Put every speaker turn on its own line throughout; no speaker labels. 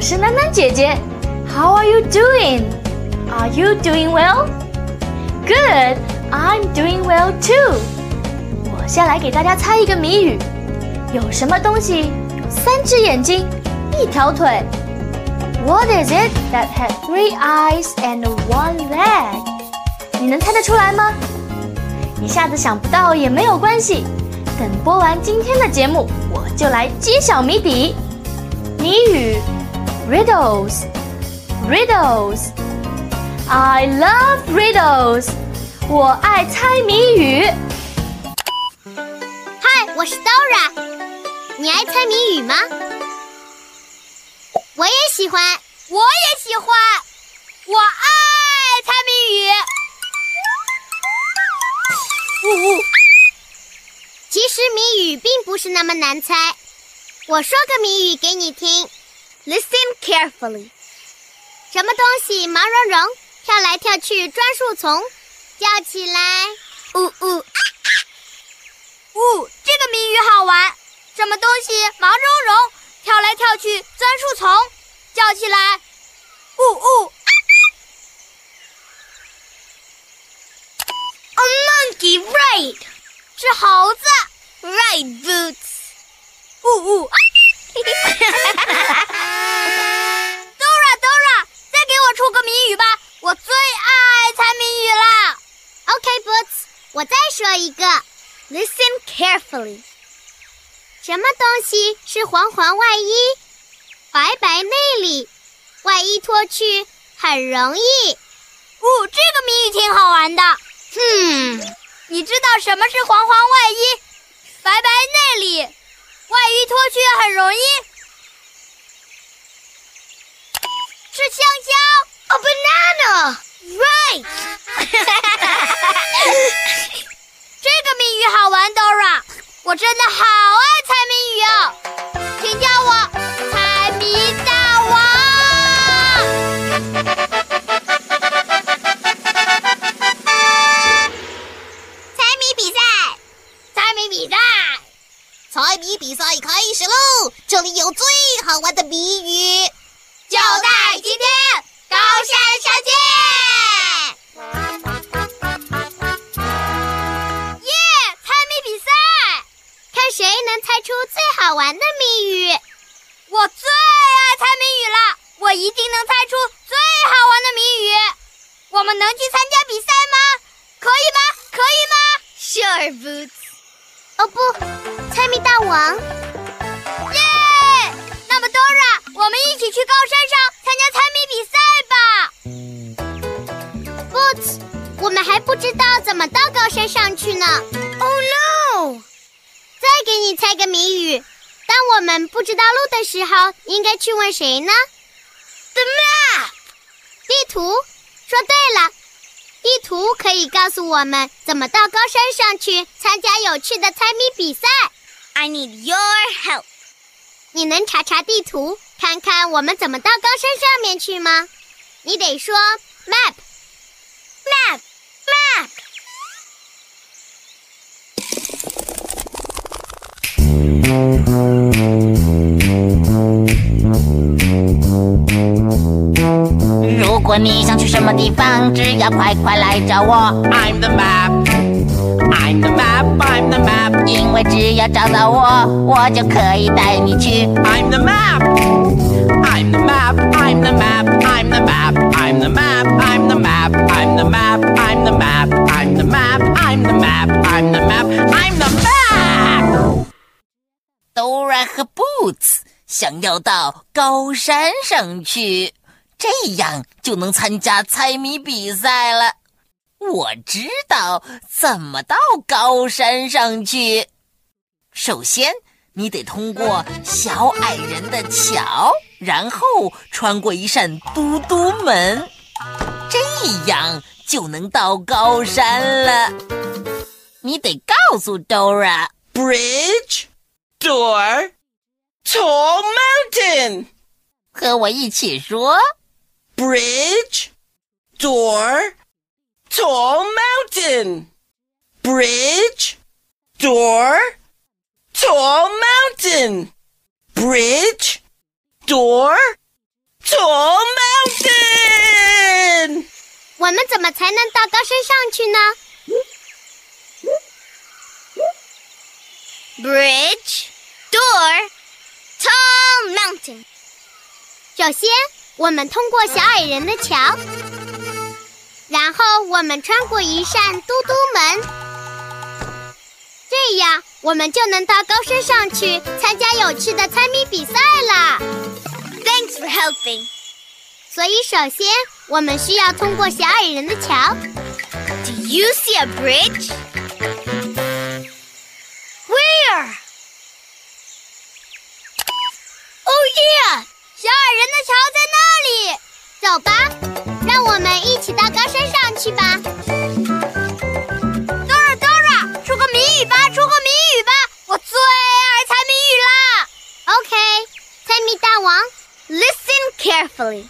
我是囡囡姐姐，How are you doing? Are you doing well? Good, I'm doing well too. 我先来给大家猜一个谜语：有什么东西有三只眼睛，一条腿？What is it that has three eyes and one leg？你能猜得出来吗？一下子想不到也没有关系，等播完今天的节目，我就来揭晓谜底。谜语。Riddles, riddles. I love riddles. 我爱猜谜语。
嗨，我是 Dora。你爱猜谜语吗？我也喜欢，
我也喜欢。我爱猜谜语。
呜呜。其实谜语并不是那么难猜。我说个谜语给你听。Listen carefully。什么东西毛茸茸，跳来跳去钻树丛，叫起来呜呜啊！
呜，这个谜语好玩。什么东西毛茸茸，跳来跳去钻树丛，叫起来呜呜啊
！A monkey ride，
是猴子。
Ride boots，
呜呜啊！Dora，Dora，再给我出个谜语吧！我最爱猜谜语了。
OK，Boots，我再说一个。Listen carefully。什么东西是黄黄外衣，白白内里？外衣脱去很容易。
哦，这个谜语挺好玩的。
哼，
你知道什么是黄黄外衣，白白内里？外衣脱去很容易，是香蕉。
A banana, right？
这个谜语好玩，Dora，我真的好爱猜谜语哦，请叫我起去高山上参加猜谜比赛
吧。Boots，我们还不知道怎么到高山上去呢。
Oh no！
再给你猜个谜语：当我们不知道路的时候，应该去问谁呢
？The map，
地图。说对了。地图可以告诉我们怎么到高山上去参加有趣的猜谜比赛。
I need your help。
你能查查地图，看看我们怎么到高山上面去吗？你得说 map，map，map。
如果你想去什么地方，只要快快来找我。I'm the map, I'm the map, I'm the map。因为只要找到我，我就可以带你去。
I'm the map, I'm the map, I'm the map, I'm the map, I'm the map, I'm the map, I'm the map, I'm the map, I'm the map, I'm I'm the map. I'm the map. I'm the map.
Dora 和 Boots 想要到高山上去，这样就能参加猜谜比赛了。我知道怎么到高山上去。首先，你得通过小矮人的桥，然后穿过一扇嘟嘟门，这样就能到高山了。你得告诉 Dora。
Bridge, door, tall mountain.
和我一起说
Bridge, door, tall mountain. Bridge, door, tall mountain. Bridge, door, tall mountain.
我们怎么才能到高山上去呢？Bridge, door, tall mountain。首先，我们通过小矮人的桥， 然后我们穿过一扇嘟嘟门，这样我们就能到高山上去参加有趣的猜谜比赛了。Thanks for helping。所以，首先我们需要通过小矮人的桥。Do you see a bridge? Where? Oh yeah!
小矮人的桥在那里。
走吧，让我们一起到高山上去吧。
Dora Dora，出个谜语吧，出个谜语吧，我最爱猜谜语啦。
OK，猜谜大王，Listen carefully。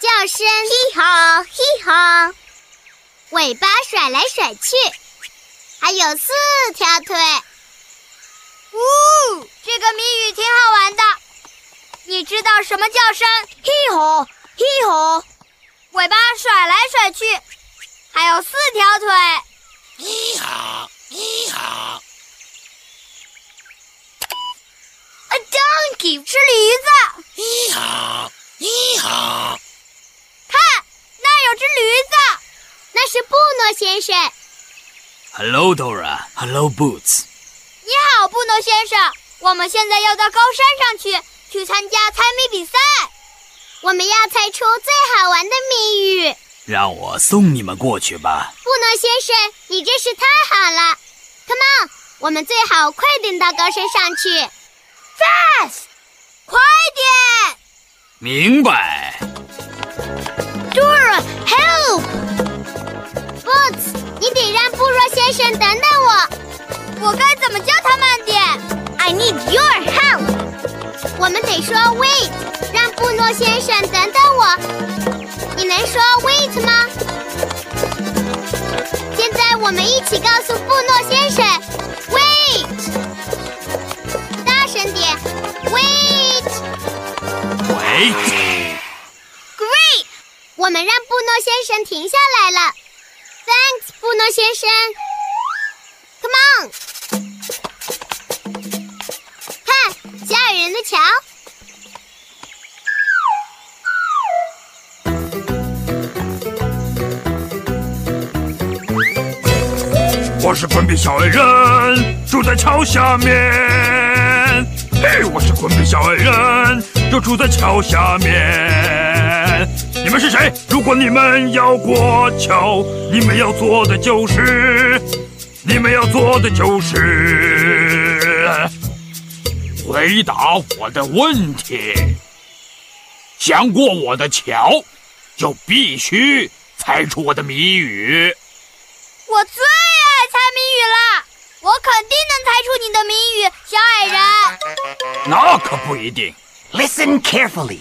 叫声嘿哈嘿哈，尾巴甩来甩去，还有四条腿。
呜，这个谜语挺好玩的。你知道什么叫声嘿吼嘿吼？尾巴甩来甩去，还有四条腿。
你好，你好。
A donkey 是驴子，
你好，你好。
看那有只驴子。
那是布诺先生。
Hello, Dora. Hello, Boots.
你好，布诺先生，我们现在要到高山上去，去参加猜谜比赛。
我们要猜出最好玩的谜语。
让我送你们过去吧。
布诺先生，你真是太好了！Come on，我们最好快点到高山上去。
Fast，快点
明白。
Dora，help！Boots，你得让布若先生等等我。
我该怎么叫他慢点
I need your help。我们得说 wait，让布诺先生等等我。你能说 wait 吗？现在我们一起告诉布诺先生 wait，大声点 wait。
喂
，Great！我们让布诺先生停下来了。Thanks，布诺先生。Come on！看，小矮人的桥。
我是滚比小矮人，住在桥下面。嘿，我是滚比小矮人，就住在桥下面。你们是谁？如果你们要过桥，你们要做的就是，你们要做的就是回答我的问题。想过我的桥，就必须猜出我的谜语。
我最语了，我肯定能猜出你的谜语，小矮人。
那可不一定。
Listen carefully.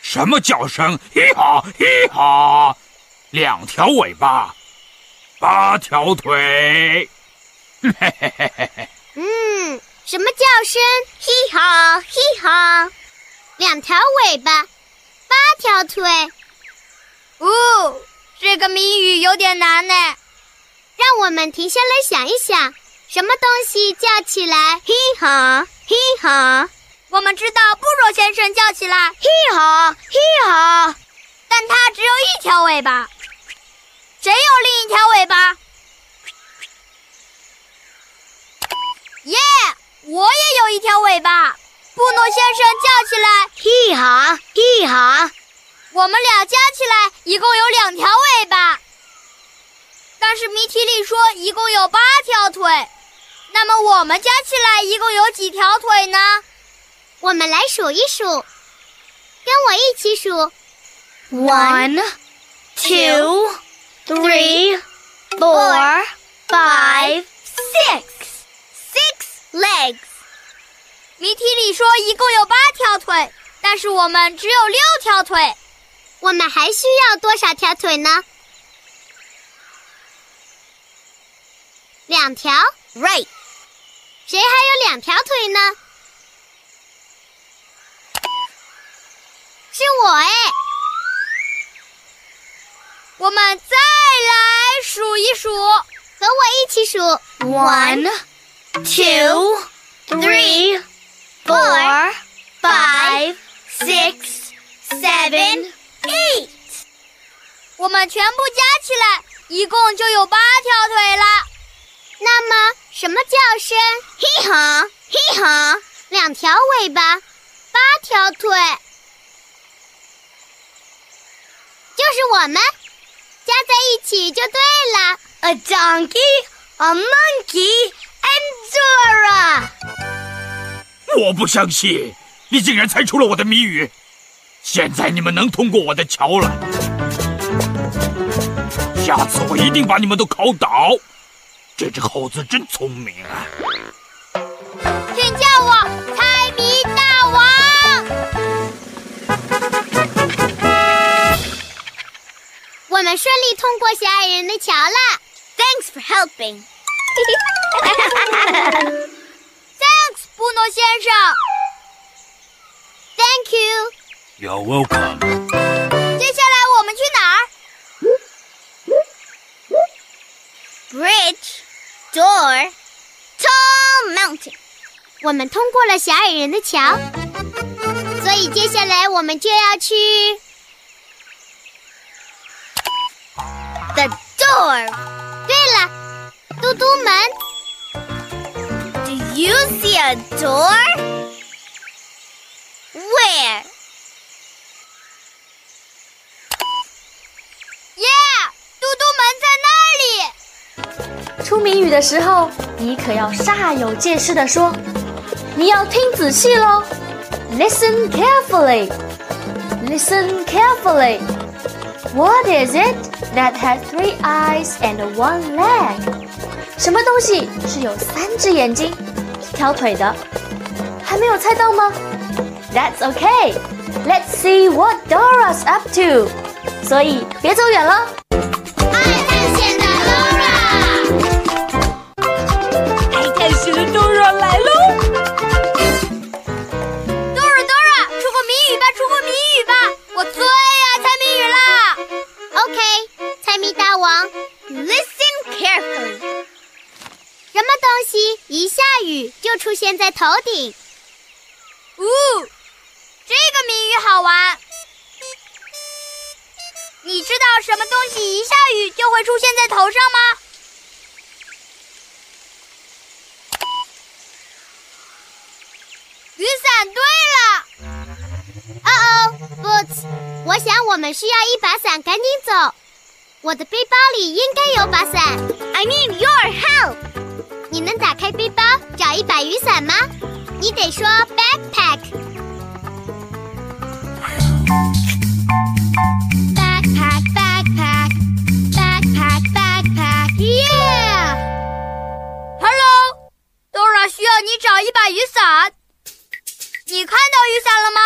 什么叫声？嘿哈嘿哈，两条尾巴，八条腿。嘿嘿嘿嘿嘿，
嗯，什么叫声？嘿哈嘿哈，两条尾巴，八条腿。
哦，这个谜语有点难呢。
让我们停下来想一想，什么东西叫起来“嘿哈嘿哈”？
我们知道布罗先生叫起来“
嘿哈嘿哈”，
但他只有一条尾巴。谁有另一条尾巴？耶！我也有一条尾巴。布罗先生叫起来“
嘿哈嘿哈”，
我们俩加起来一共有两条尾巴。但是谜题里说一共有八条腿，那么我们加起来一共有几条腿呢？
我们来数一数，跟我一起数
：one, two, three, four, five, six,
six legs。
谜题里说一共有八条腿，但是我们只有六条腿，
我们还需要多少条腿呢？两条
，right？
谁还有两条腿呢？是我哎！
我们再来数一数，
和我一起数
：one, two, three, four, five, six, seven, eight。
我们全部加起来，一共就有八条腿了。
那么，什么叫声？
嘿哈，嘿哈，
两条尾巴，八条腿。就是我们加在一起就对了。
A donkey, a monkey, and Zora。
我不相信，你竟然猜出了我的谜语。现在你们能通过我的桥了。下次我一定把你们都考倒。这只猴子真聪明啊！
请叫我猜谜大
王。我们顺利通过小矮人的桥了。
Thanks for helping.
Thanks，布诺先生。
Thank you.
You're welcome.
？Bridge, door, tall mountain. 我们通过了小矮人的桥，所以接下来我们就要去。The door. 对了，嘟嘟门。
Do you see a door? Where? 谜语的时候，你可要煞有介事的说，你要听仔细喽。Listen carefully. Listen carefully. What is it that has three eyes and one leg? 什么东西是有三只眼睛、一条腿的？还没有猜到吗？That's okay. Let's see what Dora's up to. 所以别走远了。
一下雨就出现在头顶？
呜，这个谜语好玩。你知道什么东西一下雨就会出现在头上吗？雨伞。对
了。哦哦，Boots，我想我们需要一把伞，赶紧走。我的背包里应该有把伞。
I need your help。
你能打开背包找一把雨伞吗？你得说 backpack。backpack backpack backpack backpack yeah。
Hello，Dora 需要你找一把雨伞。你看到雨伞了吗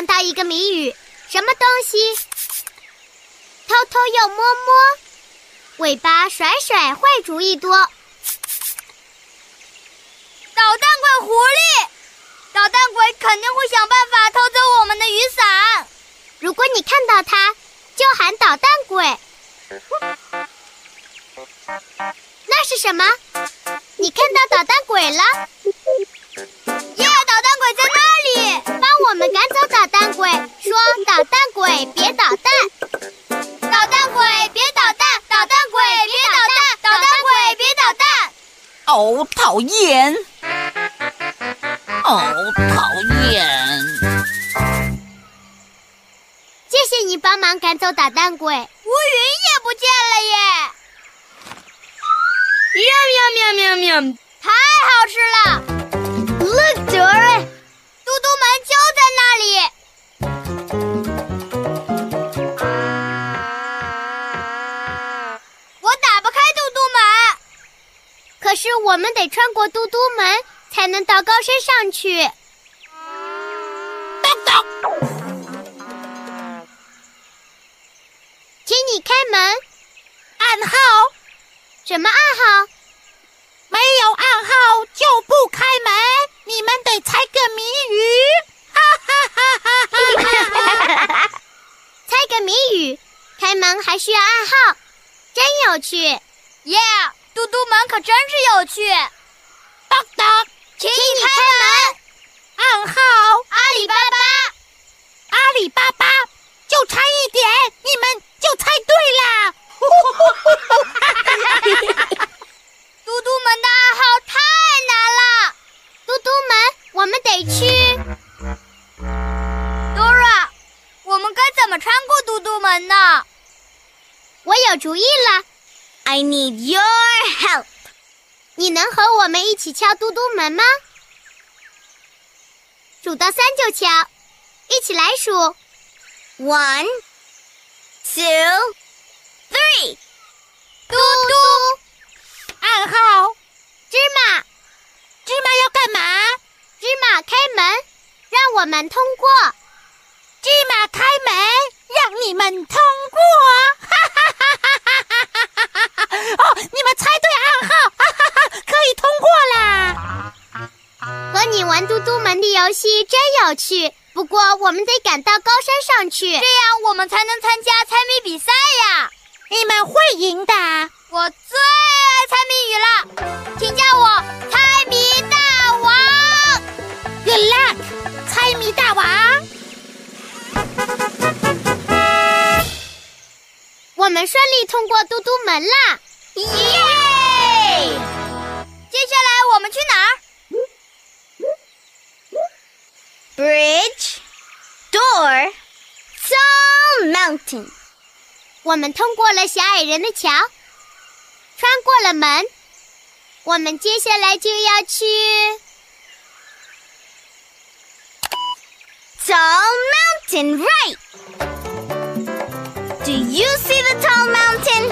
想到一个谜语，什么东西？偷偷又摸摸，尾巴甩甩，坏主意多。
捣蛋鬼狐狸，捣蛋鬼肯定会想办法偷走我们的雨伞。
如果你看到它，就喊捣蛋鬼。那是什么？你看到捣蛋鬼了？
耶！捣蛋鬼在那里，
帮我们赶走捣捣蛋鬼。乌云
也不见了耶！
喵喵喵喵喵！
太好吃了
！Look, Dora，
嘟嘟门就在那里。我打不开嘟嘟门，
可是我们得穿过嘟嘟门才能到高山上去。你开门。
暗号。
什么暗号？
没有暗号就不开门。你们得猜个谜语。哈哈哈
哈哈哈！猜个谜语，开门还需要暗号，真有趣。
耶！嘟嘟门可真是有趣。
咚咚，
请你开门。
暗号：
阿里巴巴。
阿里巴巴，就差一点，你们就猜对啦。
嘟嘟门的暗号太难了，
嘟嘟门，我们得去。
Dora，我们该怎么穿过嘟嘟门呢？
我有主意了
，I need your help。
你能和我们一起敲嘟嘟门吗？数到三就敲，一起来数
：one, two。Three，
嘟嘟，
暗号，
芝麻，
芝麻要干嘛？
芝麻开门，让我们通过。
芝麻开门，让你们通过。哈哈哈哈哈哈！哦，你们猜对暗号，哈哈哈，可以通过啦。
和你玩嘟嘟门的游戏真有趣，不过我们得赶到高山上去，这
样我们才能参加猜谜比赛呀。
你们会赢的！
我最爱猜谜语了，请叫我猜谜大王。
Good luck，猜谜大王！
我们顺利通过嘟嘟门了！
耶！接下来我们去
哪儿？Bridge, door, some mountain. 我们通过了小矮人的桥，穿过了门，我们接下来就要去 tall mountain. Right? Do you see the tall mountain?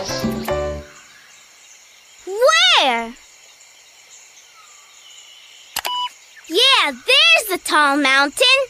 Where? Yeah, there's the tall mountain.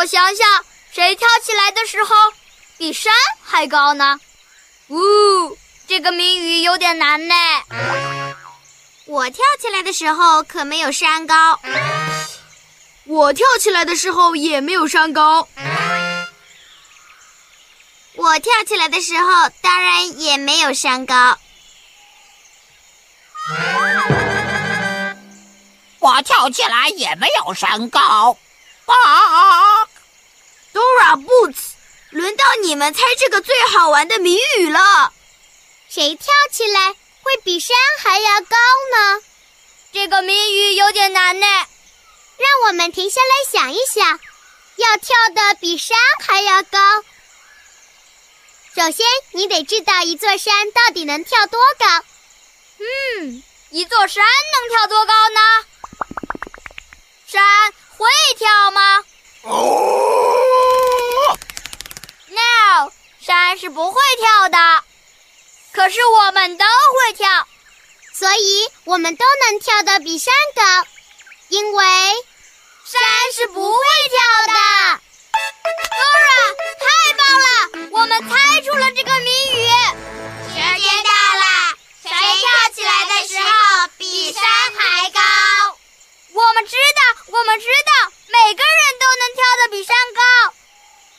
我想想，谁跳起来的时候比山还高呢？呜，这个谜语有点难呢。
我跳起来的时候可没有山高。
我跳起来的时候也没有山高。
我跳起来的时候当然也没有山高。
我跳起来也没有山高。啊
！Dora Boots，轮到你们猜这个最好玩的谜语了。
谁跳起来会比山还要高呢？
这个谜语有点难呢。
让我们停下来想一想，要跳的比山还要高。首先，你得知道一座山到底能跳多高。
嗯，一座山能跳多高呢？山会跳吗？
哦，
山是不会跳的。可是我们都会跳，
所以我们都能跳得比山高，因为
山是不会跳的。Dora，太棒了，我们猜出了这个谜语。
时间到了，谁跳起来的时候比山还高？
我们知道，我们知道，每个人都能跳得比山高，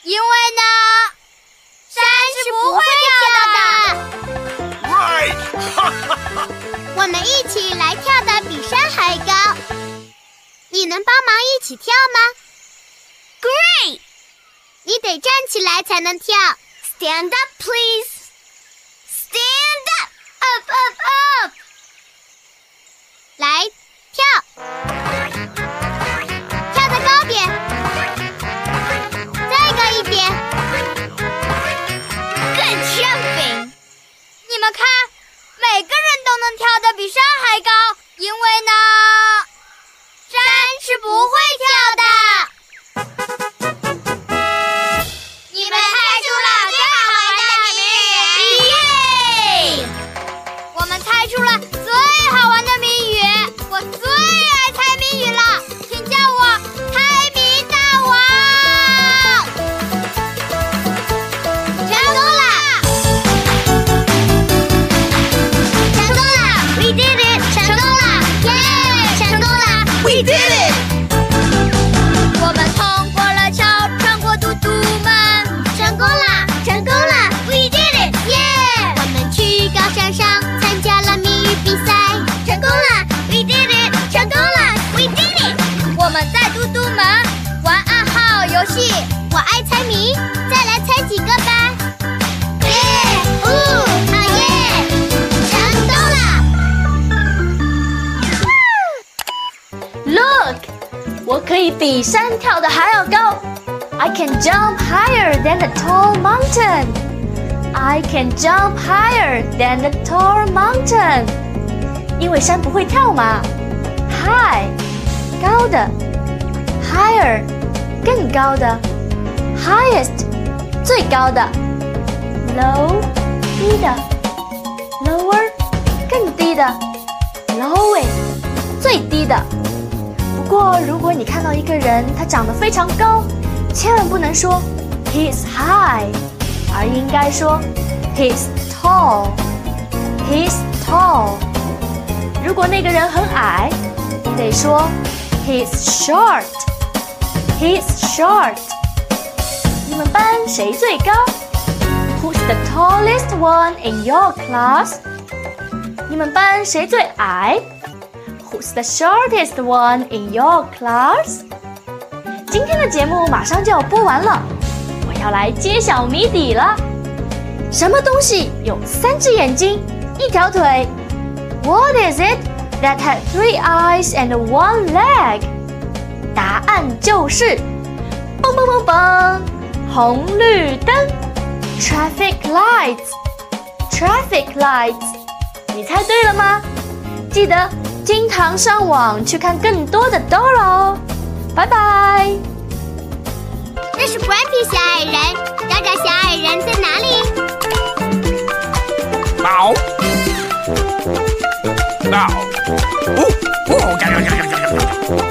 因为呢，山是不会掉的。
Right 哈哈哈。
我们一起来跳的比山还高。你能帮忙一起跳吗？Great 你得站起来才能跳。Stand up please. Stand up. Up up up. 来跳。
你们看，每个人都能跳得比山还高，因为呢，山是不会跳的。我
可以比山跳得还要高。I can jump higher than the tall mountain. I can jump higher than the tall mountain. 因为山不会跳嘛。High，高的；higher，更高的；highest，最高的；low，低的；lower，更低的；lowest，最低的。 不过，如果你看到一个人他长得非常高，千万不能说 he's high，而应该说 he's tall。he's tall。如果那个人很矮，你得说 he's short。he's short。你们班谁最高？Who's the tallest one in your class？你们班谁最矮 ？Who's the shortest one in your class？今天的节目马上就要播完了，我要来揭晓谜底了。什么东西有三只眼睛，一条腿？What is it that had three eyes and one leg？答案就是，嘣嘣嘣嘣，红绿灯，traffic lights，traffic lights。你猜对了吗？记得 经常上网去看更多的 Dora 哦，拜拜。
那是 Grumpy 小矮人，找找小矮人在哪里？
宝，到，哦哦，呀呀呀呀呀呀